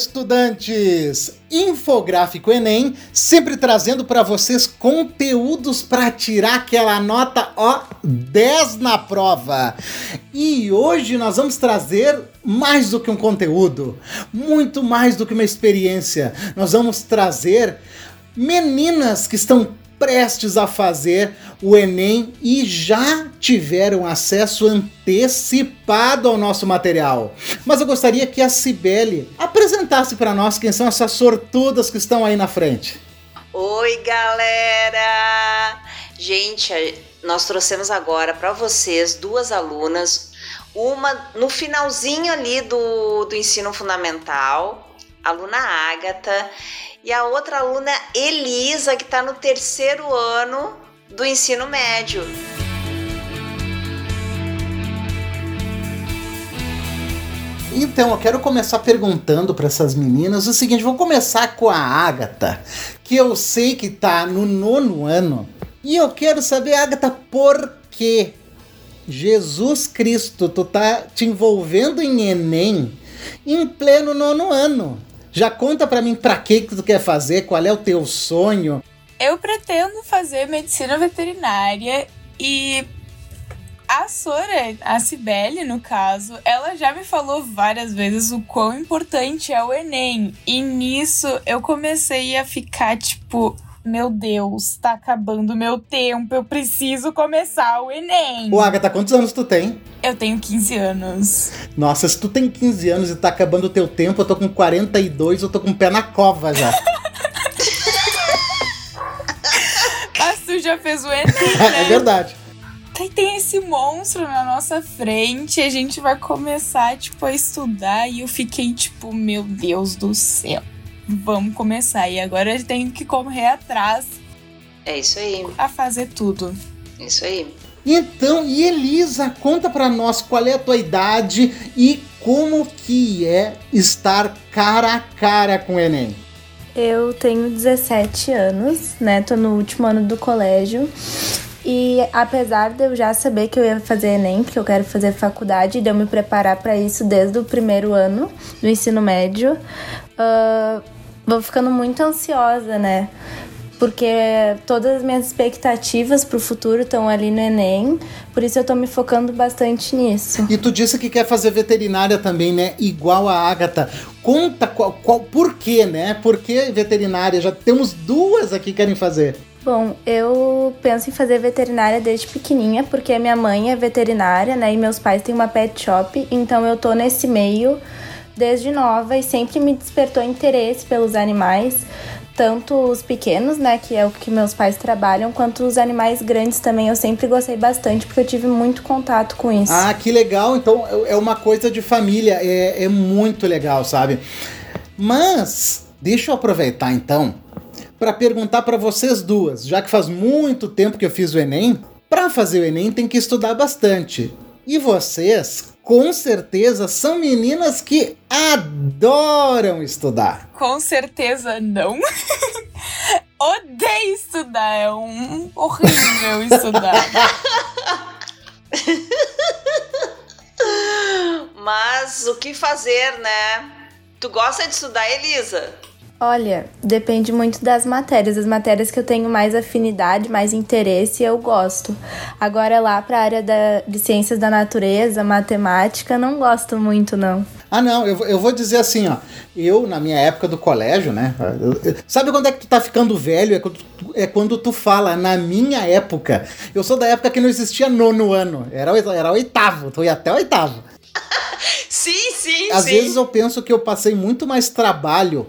estudantes! Infográfico Enem, sempre trazendo para vocês conteúdos para tirar aquela nota ó 10 na prova. E hoje nós vamos trazer mais do que um conteúdo, muito mais do que uma experiência. Nós vamos trazer meninas que estão prestes a fazer o Enem e já tiveram acesso antecipado ao nosso material. Mas eu gostaria que a Cibele apresentasse para nós quem são essas sortudas que estão aí na frente. Oi, galera! Gente, nós trouxemos agora para vocês duas alunas, uma no finalzinho ali do, do ensino fundamental, aluna Ágata, e a outra aluna Elisa, que está no terceiro ano do ensino médio. Então, eu quero começar perguntando para essas meninas o seguinte: vou começar com a Agatha, que eu sei que está no nono ano, e eu quero saber, Agatha, por que Jesus Cristo, tu tá te envolvendo em Enem em pleno nono ano? Já conta para mim para que que tu quer fazer, qual é o teu sonho? Eu pretendo fazer medicina veterinária e a Sora, a Cibele, no caso, ela já me falou várias vezes o quão importante é o Enem. E nisso eu comecei a ficar tipo, meu Deus, tá acabando o meu tempo, eu preciso começar o Enem. Ô, Agatha, quantos anos tu tem? Eu tenho 15 anos. Nossa, se tu tem 15 anos e tá acabando o teu tempo, eu tô com 42, eu tô com o pé na cova já. Mas tu já fez o Enem, né? é verdade. Aí tem esse monstro na nossa frente, a gente vai começar, tipo, a estudar e eu fiquei, tipo, meu Deus do céu vamos começar. E agora eu tenho que correr atrás. É isso aí. A fazer tudo. Isso aí. Então, e Elisa, conta para nós qual é a tua idade e como que é estar cara a cara com o Enem. Eu tenho 17 anos, né? Tô no último ano do colégio. E apesar de eu já saber que eu ia fazer Enem, porque eu quero fazer faculdade, e de eu me preparar para isso desde o primeiro ano do ensino médio, uh, vou ficando muito ansiosa, né? Porque todas as minhas expectativas pro futuro estão ali no Enem, por isso eu tô me focando bastante nisso. E tu disse que quer fazer veterinária também, né? Igual a Agatha. Conta qual, qual por quê, né? Por que veterinária? Já temos duas aqui que querem fazer. Bom, eu penso em fazer veterinária desde pequenininha, porque minha mãe é veterinária, né? E meus pais têm uma pet shop, então eu tô nesse meio desde nova e sempre me despertou interesse pelos animais, tanto os pequenos, né, que é o que meus pais trabalham, quanto os animais grandes também. Eu sempre gostei bastante porque eu tive muito contato com isso. Ah, que legal! Então é uma coisa de família, é, é muito legal, sabe? Mas deixa eu aproveitar então para perguntar para vocês duas, já que faz muito tempo que eu fiz o Enem. Para fazer o Enem tem que estudar bastante. E vocês, com certeza são meninas que adoram estudar. Com certeza não. Odeio estudar, é um horrível estudar. Mas o que fazer, né? Tu gosta de estudar, Elisa? Olha, depende muito das matérias. As matérias que eu tenho mais afinidade, mais interesse, eu gosto. Agora, lá para a área da, de ciências da natureza, matemática, não gosto muito, não. Ah, não, eu, eu vou dizer assim, ó. Eu, na minha época do colégio, né? Eu, eu, sabe quando é que tu tá ficando velho? É quando, é quando tu fala, na minha época. Eu sou da época que não existia nono ano. Era, era oitavo, tu ia até oitavo. sim, sim, Às sim. vezes eu penso que eu passei muito mais trabalho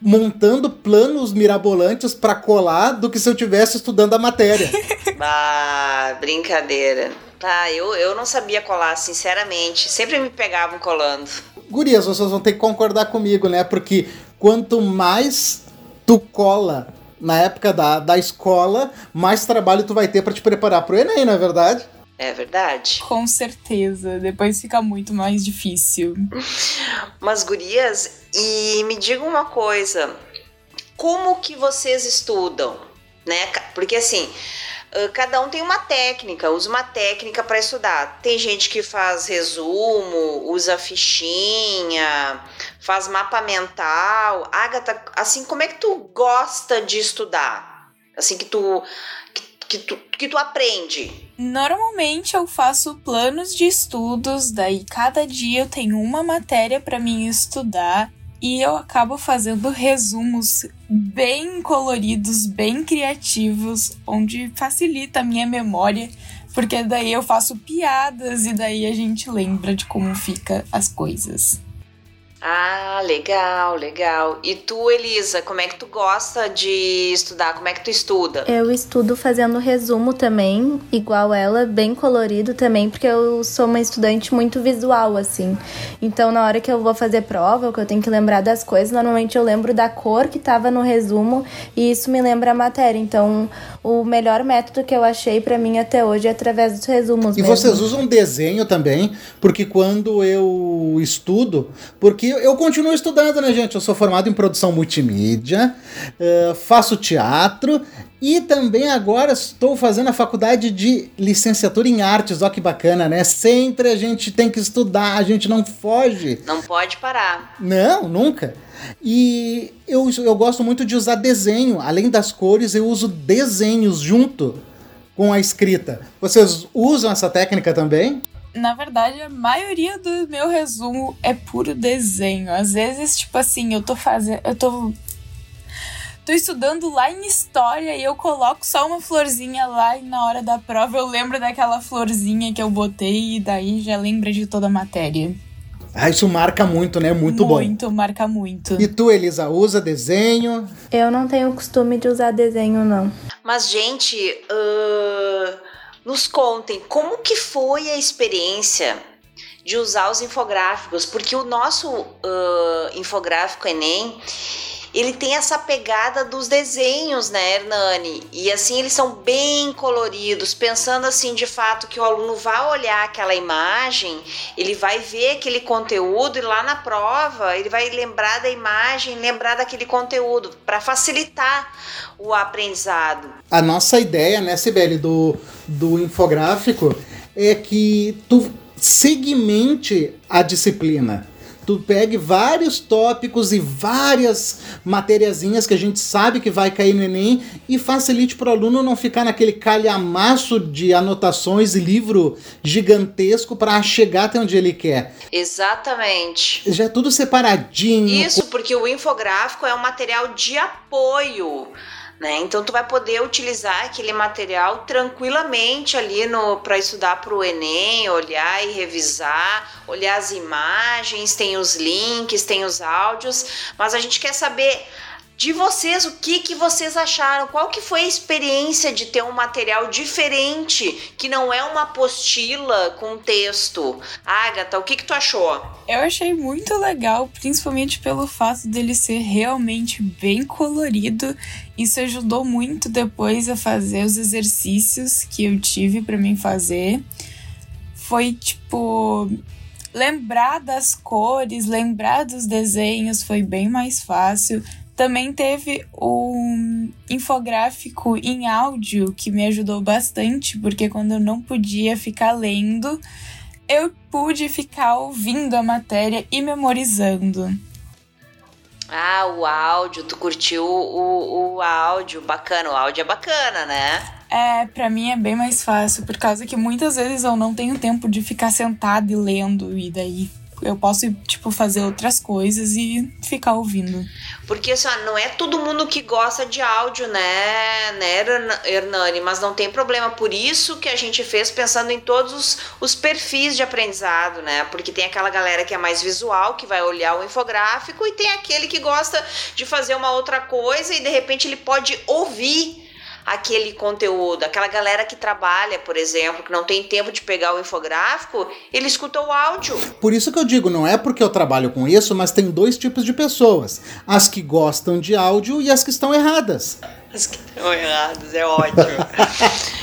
montando planos mirabolantes para colar do que se eu tivesse estudando a matéria. ah, brincadeira. Tá, eu, eu não sabia colar, sinceramente. Sempre me pegavam colando. Gurias, vocês vão ter que concordar comigo, né? Porque quanto mais tu cola na época da, da escola, mais trabalho tu vai ter para te preparar pro Enem, não é verdade? É verdade. Com certeza. Depois fica muito mais difícil. Mas, gurias, e me diga uma coisa. Como que vocês estudam? Né? Porque assim, cada um tem uma técnica, usa uma técnica para estudar. Tem gente que faz resumo, usa fichinha, faz mapa mental. Agatha, assim, como é que tu gosta de estudar? Assim que tu que, que tu, que tu aprende? Normalmente eu faço planos de estudos, daí cada dia eu tenho uma matéria para mim estudar e eu acabo fazendo resumos bem coloridos, bem criativos, onde facilita a minha memória, porque daí eu faço piadas e daí a gente lembra de como fica as coisas. Ah, legal, legal. E tu, Elisa, como é que tu gosta de estudar? Como é que tu estuda? Eu estudo fazendo resumo também, igual ela, bem colorido também, porque eu sou uma estudante muito visual, assim. Então, na hora que eu vou fazer prova, que eu tenho que lembrar das coisas, normalmente eu lembro da cor que tava no resumo e isso me lembra a matéria. Então, o melhor método que eu achei para mim até hoje é através dos resumos. E mesmo. vocês usam desenho também, porque quando eu estudo, porque eu continuo estudando, né, gente? Eu sou formado em produção multimídia, uh, faço teatro e também agora estou fazendo a faculdade de licenciatura em artes. Olha que bacana, né? Sempre a gente tem que estudar, a gente não foge. Não pode parar. Não, nunca. E eu, eu gosto muito de usar desenho. Além das cores, eu uso desenhos junto com a escrita. Vocês usam essa técnica também? Na verdade, a maioria do meu resumo é puro desenho. Às vezes, tipo assim, eu tô fazendo. Eu tô. Tô estudando lá em história e eu coloco só uma florzinha lá e na hora da prova eu lembro daquela florzinha que eu botei e daí já lembra de toda a matéria. Ah, isso marca muito, né? Muito, muito bom. Muito, marca muito. E tu, Elisa, usa desenho? Eu não tenho costume de usar desenho, não. Mas, gente, uh, nos contem como que foi a experiência de usar os infográficos, porque o nosso uh, infográfico Enem ele tem essa pegada dos desenhos, né, Hernani? E assim, eles são bem coloridos, pensando assim, de fato, que o aluno vai olhar aquela imagem, ele vai ver aquele conteúdo e lá na prova ele vai lembrar da imagem, lembrar daquele conteúdo, para facilitar o aprendizado. A nossa ideia, né, Sibeli, do, do infográfico é que tu segmente a disciplina tu pegue vários tópicos e várias matériazinhas que a gente sabe que vai cair no Enem e facilite para o aluno não ficar naquele calhamaço de anotações e livro gigantesco para chegar até onde ele quer. Exatamente. Já é tudo separadinho. Isso, porque o infográfico é um material de apoio né? Então tu vai poder utilizar aquele material tranquilamente ali no para estudar para o Enem, olhar e revisar, olhar as imagens, tem os links, tem os áudios, mas a gente quer saber de vocês, o que, que vocês acharam? Qual que foi a experiência de ter um material diferente, que não é uma apostila com texto? Agatha, o que, que tu achou? Eu achei muito legal, principalmente pelo fato dele ser realmente bem colorido. Isso ajudou muito depois a fazer os exercícios que eu tive para mim fazer. Foi tipo lembrar das cores, lembrar dos desenhos foi bem mais fácil. Também teve um infográfico em áudio que me ajudou bastante, porque quando eu não podia ficar lendo, eu pude ficar ouvindo a matéria e memorizando. Ah, o áudio, tu curtiu o, o áudio, bacana, o áudio é bacana, né? É, pra mim é bem mais fácil, por causa que muitas vezes eu não tenho tempo de ficar sentado e lendo, e daí eu posso, tipo, fazer outras coisas e ficar ouvindo. Porque, assim, não é todo mundo que gosta de áudio, né, né, Hernani? Mas não tem problema. Por isso que a gente fez pensando em todos os, os perfis de aprendizado, né? Porque tem aquela galera que é mais visual, que vai olhar o infográfico, e tem aquele que gosta de fazer uma outra coisa e, de repente, ele pode ouvir aquele conteúdo. Aquela galera que trabalha, por exemplo, que não tem tempo de pegar o infográfico, ele escuta o áudio. Por isso que eu digo, não é porque eu trabalho com isso, mas tem dois tipos de pessoas: as que gostam de áudio e as que estão erradas. As que estão erradas, é ótimo.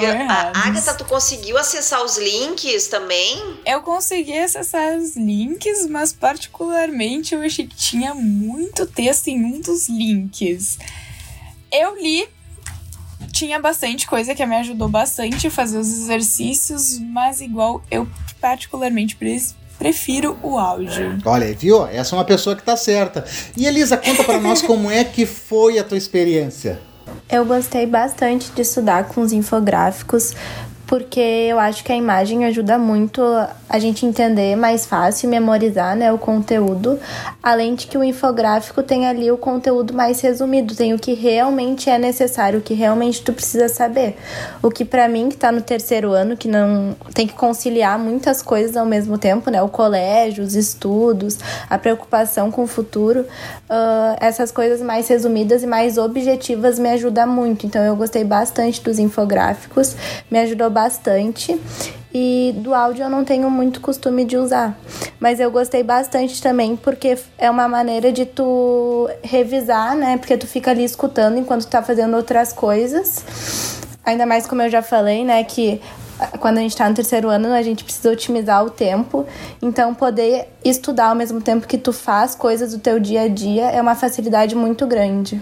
E a Agatha, tu conseguiu acessar os links também? Eu consegui acessar os links, mas particularmente eu achei que tinha muito texto em um dos links. Eu li tinha bastante coisa que me ajudou bastante a fazer os exercícios, mas igual eu particularmente prefiro o áudio. Olha, viu? Essa é uma pessoa que tá certa. E Elisa, conta para nós como é que foi a tua experiência. Eu gostei bastante de estudar com os infográficos, porque eu acho que a imagem ajuda muito a gente entender mais fácil memorizar né, o conteúdo, além de que o infográfico tem ali o conteúdo mais resumido, tem o que realmente é necessário, o que realmente tu precisa saber. O que para mim, que tá no terceiro ano, que não tem que conciliar muitas coisas ao mesmo tempo, né? O colégio, os estudos, a preocupação com o futuro, uh, essas coisas mais resumidas e mais objetivas me ajudam muito. Então eu gostei bastante dos infográficos, me ajudou bastante bastante. E do áudio eu não tenho muito costume de usar. Mas eu gostei bastante também, porque é uma maneira de tu revisar, né? Porque tu fica ali escutando enquanto tu tá fazendo outras coisas. Ainda mais como eu já falei, né? Que quando a gente está no terceiro ano, a gente precisa otimizar o tempo. Então, poder estudar ao mesmo tempo que tu faz coisas do teu dia a dia é uma facilidade muito grande.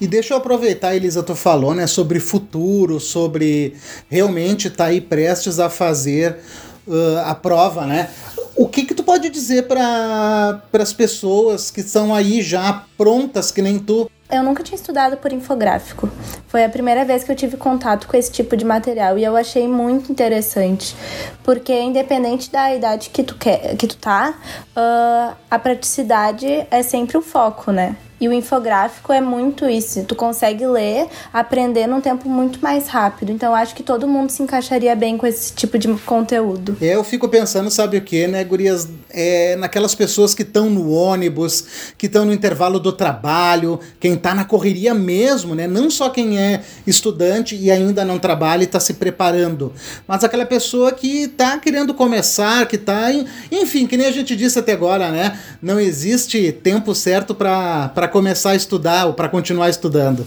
E deixa eu aproveitar, Elisa, tu falou, né, sobre futuro, sobre realmente estar tá aí prestes a fazer uh, a prova, né? O que que tu pode dizer para as pessoas que estão aí já prontas, que nem tu? Eu nunca tinha estudado por infográfico. Foi a primeira vez que eu tive contato com esse tipo de material e eu achei muito interessante, porque independente da idade que tu quer, que tu tá, uh, a praticidade é sempre o foco, né? E o infográfico é muito isso. Tu consegue ler, aprender num tempo muito mais rápido. Então, acho que todo mundo se encaixaria bem com esse tipo de conteúdo. Eu fico pensando, sabe o que, né, Gurias? É, naquelas pessoas que estão no ônibus, que estão no intervalo do trabalho, quem está na correria mesmo, né? Não só quem é estudante e ainda não trabalha e está se preparando, mas aquela pessoa que está querendo começar, que está. Enfim, que nem a gente disse até agora, né? Não existe tempo certo para começar a estudar ou para continuar estudando.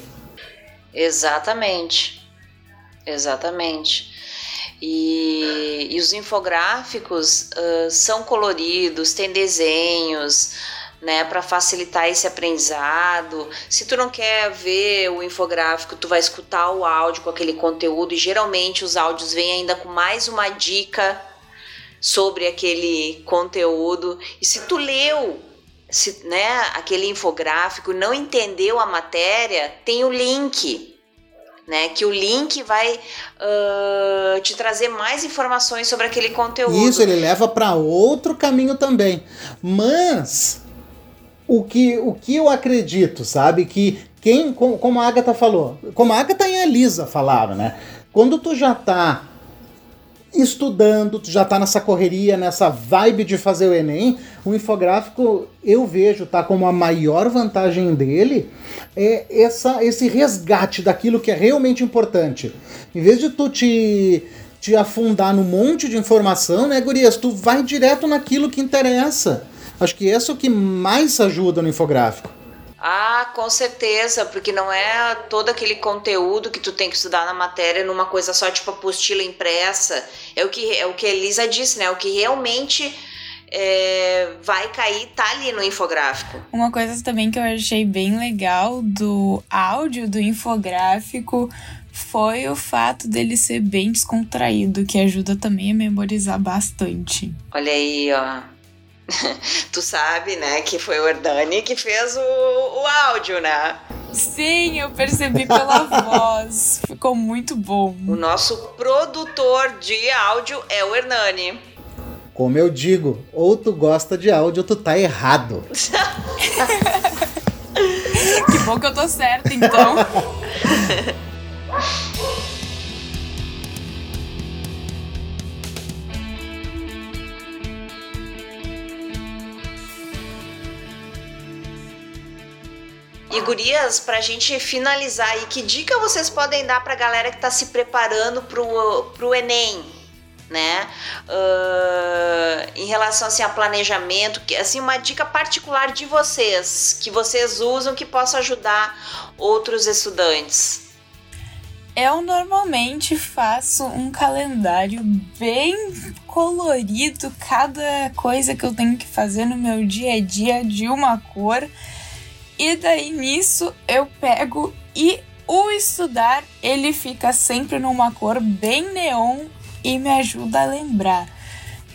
Exatamente. Exatamente. E, e os infográficos uh, são coloridos, tem desenhos, né, para facilitar esse aprendizado. Se tu não quer ver o infográfico, tu vai escutar o áudio com aquele conteúdo e geralmente os áudios vêm ainda com mais uma dica sobre aquele conteúdo. E se tu leu se, né, aquele infográfico, não entendeu a matéria, tem o link. Né, que o link vai uh, te trazer mais informações sobre aquele conteúdo. Isso, ele leva para outro caminho também. Mas o que, o que eu acredito, sabe? Que quem, como a Agatha falou, como a Agatha e a Elisa falaram, né? Quando tu já tá estudando, tu já tá nessa correria, nessa vibe de fazer o Enem, o infográfico eu vejo tá como a maior vantagem dele é essa, esse resgate daquilo que é realmente importante. Em vez de tu te, te afundar num monte de informação, né, Gurias, tu vai direto naquilo que interessa. Acho que é o que mais ajuda no infográfico. Ah, com certeza, porque não é todo aquele conteúdo que tu tem que estudar na matéria numa coisa só, tipo apostila impressa. É o que, é o que a Elisa disse, né? O que realmente é, vai cair tá ali no infográfico. Uma coisa também que eu achei bem legal do áudio do infográfico foi o fato dele ser bem descontraído, que ajuda também a memorizar bastante. Olha aí, ó. tu sabe, né, que foi o Hernani que fez o, o áudio, né? Sim, eu percebi pela voz. Ficou muito bom. O nosso produtor de áudio é o Hernani. Como eu digo, ou tu gosta de áudio ou tu tá errado. que bom que eu tô certa, então. E gurias, pra gente finalizar aí, que dica vocês podem dar pra galera que tá se preparando pro, pro Enem? Né? Uh, em relação assim, a planejamento, que, assim, uma dica particular de vocês, que vocês usam que possa ajudar outros estudantes. Eu normalmente faço um calendário bem colorido, cada coisa que eu tenho que fazer no meu dia a dia de uma cor e daí nisso eu pego e o estudar, ele fica sempre numa cor bem neon e me ajuda a lembrar.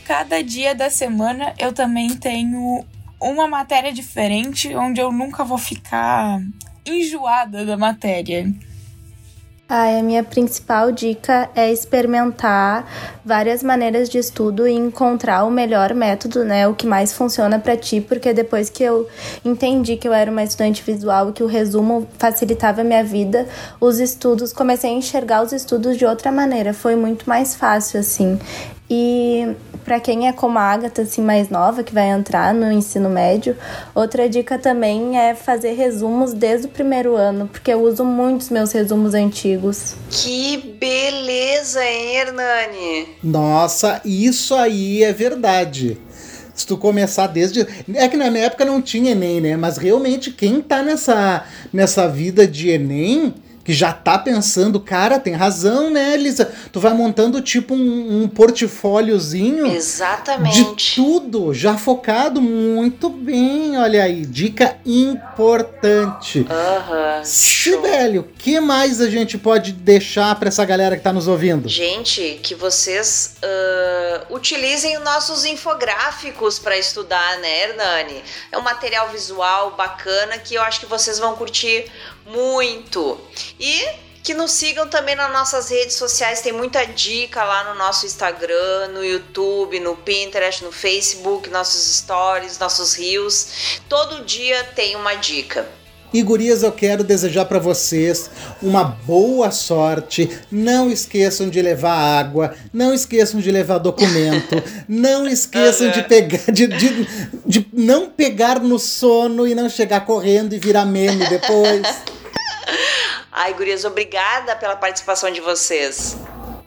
Cada dia da semana eu também tenho uma matéria diferente onde eu nunca vou ficar enjoada da matéria. A minha principal dica é experimentar várias maneiras de estudo e encontrar o melhor método, né, o que mais funciona para ti, porque depois que eu entendi que eu era uma estudante visual e que o resumo facilitava a minha vida, os estudos, comecei a enxergar os estudos de outra maneira, foi muito mais fácil assim. E para quem é como a Agatha, assim, mais nova, que vai entrar no ensino médio, outra dica também é fazer resumos desde o primeiro ano, porque eu uso muitos meus resumos antigos. Que beleza, hein, Hernani? Nossa, isso aí é verdade. Se tu começar desde. É que na minha época não tinha Enem, né? Mas realmente, quem tá nessa, nessa vida de Enem que já tá pensando, cara, tem razão, né, Elisa? Tu vai montando tipo um, um portfóliozinho Exatamente. de tudo, já focado muito bem. Olha aí, dica importante. Aham. Sibélio, o que mais a gente pode deixar para essa galera que tá nos ouvindo? Gente, que vocês uh, utilizem os nossos infográficos para estudar, né, Hernani? É um material visual bacana que eu acho que vocês vão curtir muito. E que nos sigam também nas nossas redes sociais, tem muita dica lá no nosso Instagram, no YouTube, no Pinterest, no Facebook, nossos stories, nossos rios. Todo dia tem uma dica. E gurias, eu quero desejar para vocês uma boa sorte. Não esqueçam de levar água, não esqueçam de levar documento, não esqueçam de pegar de, de, de não pegar no sono e não chegar correndo e virar meme depois. Ai, gurias, obrigada pela participação de vocês.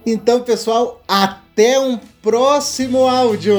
Então, pessoal, até um próximo áudio.